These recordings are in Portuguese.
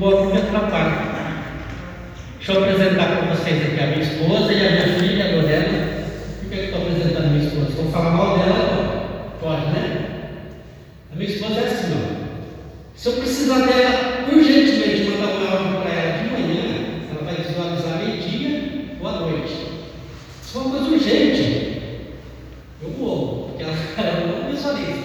outro me atrapalha. Deixa eu apresentar para vocês aqui a minha esposa e a minha filha, a Lorena. Por que eu estou apresentando a minha esposa? Vou falar mal dela? Pode, né? A minha esposa é assim, ó. Se eu precisar dela urgentemente mandar um áudio para ela de manhã, ela vai visualizar meio-dia ou à noite. Se for uma coisa urgente, eu vou, porque ela, ela não visualiza.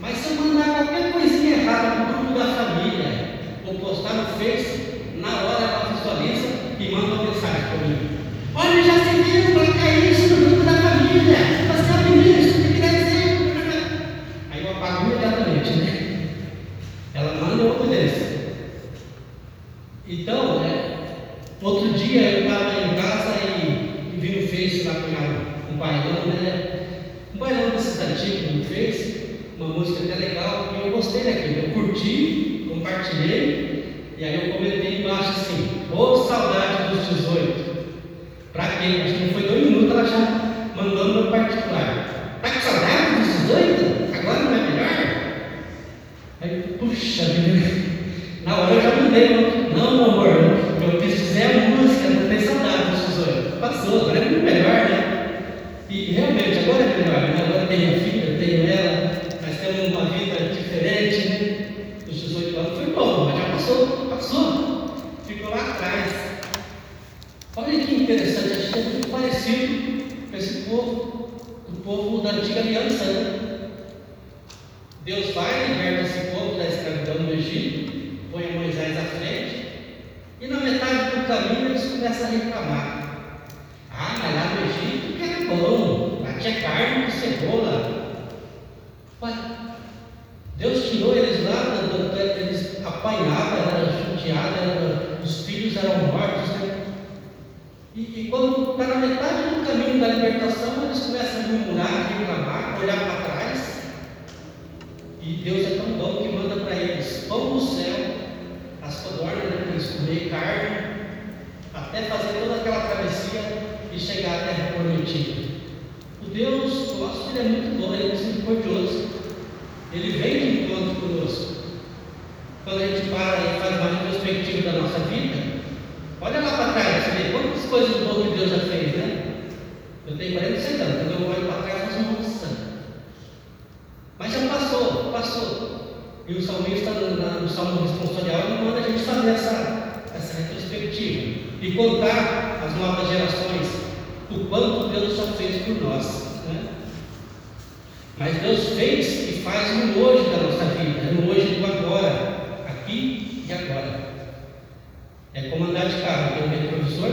Mas se eu mandar qualquer coisinha errada no grupo da família, ou postar no Face, na hora ela visualiza e manda uma mensagem para mim. Olha, já se viu, vai cair isso no grupo da família. Você sabe isso, o que quer dizer? Aí eu apago imediatamente, né? Ela manda eu obedeço. Então, né, outro dia eu estava em casa e, e vi no Face lá com um bailão, né? Um bailão desses Face, uma música até legal, e eu gostei daquilo. Eu curti, compartilhei, e aí eu comentei embaixo assim, ô oh, saudade dos 18. Para quê? Acho que não foi dois minutos, ela já mandou no particular. Tá com saudade dos 18? Agora não é melhor? Aí, puxa vida, na hora eu já mudei, não, não amor, eu quis dizer a música, não tem saudade dos 18. Passou, agora é muito melhor, né? E realmente, agora é melhor, né? agora tenho a filha, eu tenho ela, nós temos uma vida diferente, né? Os 18 anos foi bom, mas já passou, passou, ficou lá atrás. Olha que interessante, a gente é muito parecido com esse povo, o povo da antiga aliança, né? Deus vai, liberta esse povo da escravidão no Egito, põe Moisés à frente, e na metade do caminho eles começam a reclamar. Ah, mas lá no Egito que era bom, lá tinha carne com cebola. Ué, Deus tirou eles lá, eles apanhavam, eram judiados, os filhos eram mortos. Né? E, e quando está na metade do caminho da libertação, eles começam a murmurar, reclamar, olhar para trás. E Deus é tão bom que manda para eles pão do céu, as codornas né, para eles comer carne, até fazer toda aquela travessia e chegar à terra prometida. O Deus nosso ele é muito bom, ele é misericordioso. Ele vem. Quando a gente para e faz uma retrospectiva da nossa vida, olha lá para trás, vê quantas coisas boas que Deus já fez, né? Eu tenho 46 anos, quando eu olho para trás, faço um monte Mas já passou, passou. E o salmista, no, Salmo Responsorial, ele manda a gente fazer essa, essa retrospectiva e contar às novas gerações o quanto Deus já fez por nós. Né? Mas Deus fez e faz no hoje da nossa vida, no hoje e agora. É como andar de carro, tem um retrovisor,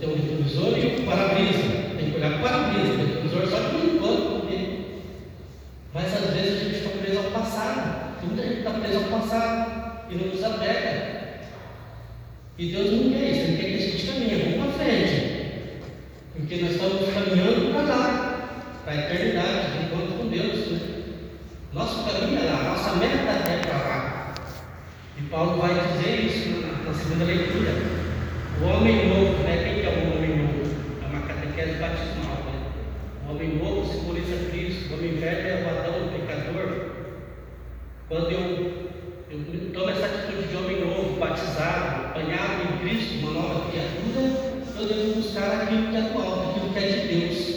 tem um retrovisor e um para-brisa. Tem que olhar para o para-brisa, o retrovisor só de enquanto. Mas às vezes a gente fica preso ao passado. Muita gente está preso ao passado e não nos apega. E Deus não quer isso, Ele quer que a gente caminhe, vamos para frente. Porque nós estamos caminhando para lá, para a eternidade, de encontro com Deus. Né? Nosso caminho é lá, nossa meta é para lá. Paulo vai dizer isso na, segunda leitura. O homem novo, né? Quem que é o homem novo? É uma catequese batismal, né? O homem novo simboliza Cristo, o homem velho é o Adão, o pecador. Quando eu, eu tomo essa atitude de homem novo, batizado, banhado em Cristo, uma nova criatura, eu devo buscar aquilo que é atual, aquilo que é de Deus.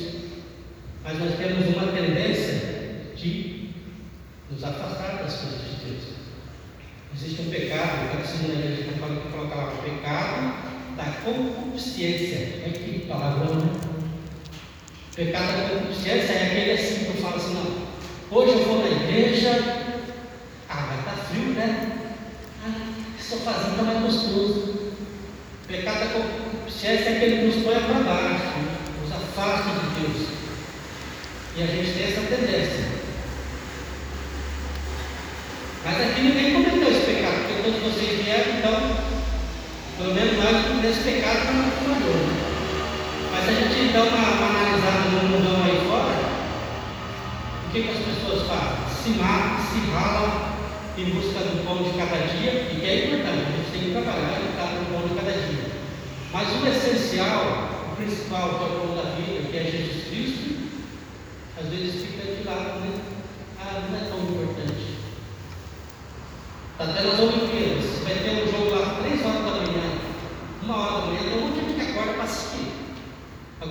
Mas nós temos uma tendência de nos afastar das coisas de Deus. Existe um pecado, o catecismo da igreja católica coloca lá, o pecado da concupiscência. É que palavrão, né? O pecado da concupiscência é aquele assim que eu falo assim, não, hoje eu vou na igreja, ah, estar tá frio, né? Ah, sofazinho está mais gostoso. Pecado da concupiscência é aquele que nos põe para baixo, nos afasta de Deus. E a gente tem essa tendência. Mas aqui ninguém cometeu esse pecado, porque todos vocês vieram, então, pelo menos nós nesse pecado está na fundador. Né? Mas gente dá uma, uma analisada no mundão aí fora, o que, que as pessoas fazem? Se matam, se ralam em busca do pão de cada dia, e que é importante, a gente tem que trabalhar e lutar pelo pão de cada dia. Mas o essencial, o principal, que é o pão da vida, que é Jesus Cristo, às vezes fica de lado, né? Ah, não é tão importante. Até nas Olimpíadas, vai ter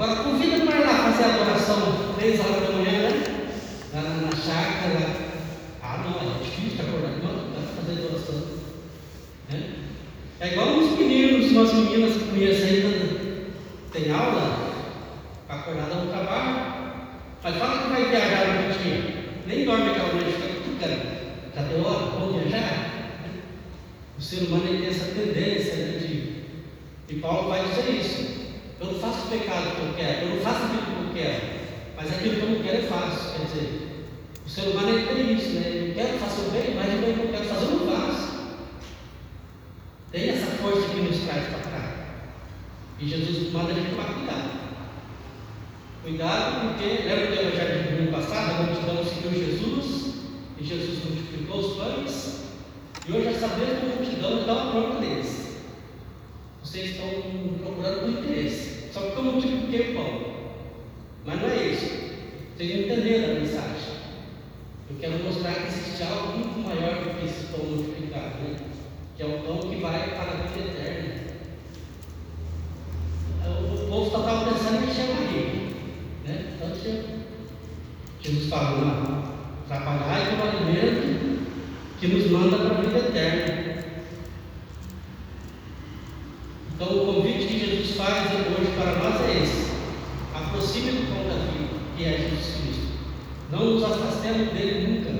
Agora convida para ir lá fazer a adoração três horas da manhã, né? Lá na, na chácara. Ah não, é difícil acordado, não, dá para fazer adoração. Né? É igual os meninos, umas meninas que conhecem ainda, tem aula, acordada no trabalho. Mas fala que vai viajar no dia. Nem dorme aquela noite, fica Já deu hora, vou viajar? O ser humano tem essa tendência né, de. E Paulo vai dizer isso. Eu não faço o pecado que eu quero, eu não faço aquilo que eu quero, mas aquilo que eu não quero eu faço. Quer dizer, o ser humano ele tem isso, né? Eu quero fazer o bem, mas o bem que eu quero fazer eu não faço. Tem essa força que nos traz para cá. E Jesus manda a gente tomar cuidado. Cuidado, porque lembra do Evangelho do domingo passado? A multidão seguiu Jesus e Jesus multiplicou os pães. E hoje essa mesma multidão está à prova deles. Vocês estão procurando por interesse. Só que eu multipliquei o pão. Mas não é isso. Vocês entenderam a mensagem. Eu quero mostrar que existe algo muito maior do que esse pão multiplicado, né? que é o pão que vai para a vida eterna. O povo só estava pensando em encher a barriga. Né? Então, Jesus falou, trabalhar com o alimento que nos manda para a vida eterna. Então, o convite que Jesus faz hoje para nós é esse: aproxime do pão da vida, que é Jesus Cristo. Não nos afastemos dele nunca,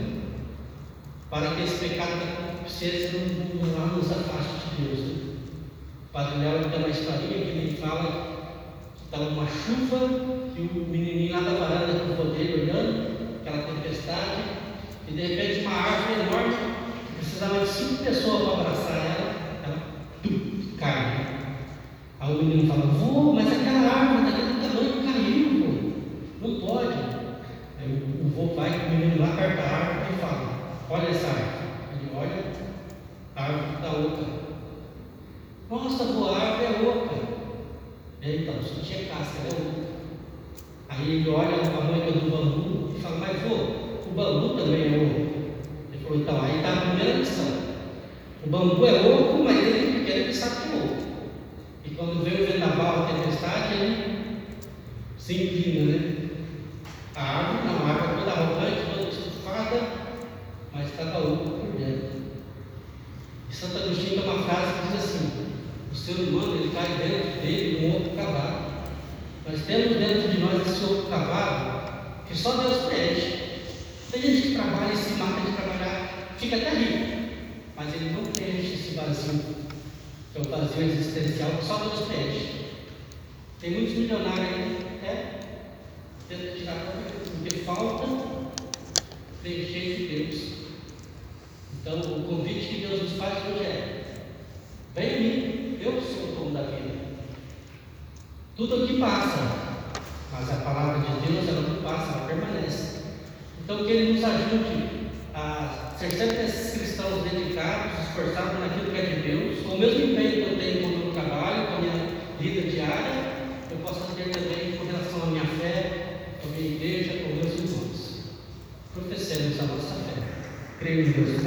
para que esse pecado da concupiscência não, não nos afaste de Deus. Né? Padre Léo tem uma historinha que ele fala Estava uma chuva e o menininho lá da varanda com o poder olhando, aquela tempestade, e de repente uma árvore enorme, precisava de cinco pessoas para abraçar ela tum, cai. Aí o menino fala, vô, mas aquela árvore daquele tamanho caiu, vô. não pode. Aí o vô vai com o menino lá perto da árvore e fala, olha essa árvore. Ele olha, a árvore está oca. Nossa, vô, a árvore é oca. Então, só tinha casca, né? Aí ele olha a mãe do bambu e fala, mas vô, o bambu também é oco. Ele falou, então, aí está a primeira lição. O bambu é oco, mas ele quer que sabe que é oco. E quando vem o vendaval, a tempestade, ele se inclina, né? A árvore não, a árvore toda arrogante, toda estufada, mas cada oco por dentro. E Santo Agostinho tem uma frase que diz assim, o ser humano ele cai dentro dele um outro cavalo. Nós temos dentro de nós esse outro cavalo que só Deus preenche. Tem gente que trabalha e se mata de trabalhar, fica até rico, mas ele não preenche esse vazio, é o vazio existencial que só Deus preenche. Tem muitos milionários aí, é, tenta tirar porque falta preencher de Deus. Então, o convite que Deus nos faz hoje é: vem a mim, eu sou o dono da vida. Tudo aqui passa, mas a palavra de Deus ela não passa, ela permanece. Então que Ele nos ajude a ser sempre esses cristãos dedicados, esforçados naquilo que é de Deus, com o mesmo empenho que eu tenho com o meu trabalho, com a minha vida diária, eu possa ter também com relação à minha fé, com a minha igreja, com meus irmãos. Professemos a nossa fé. Creio em Deus. Tá?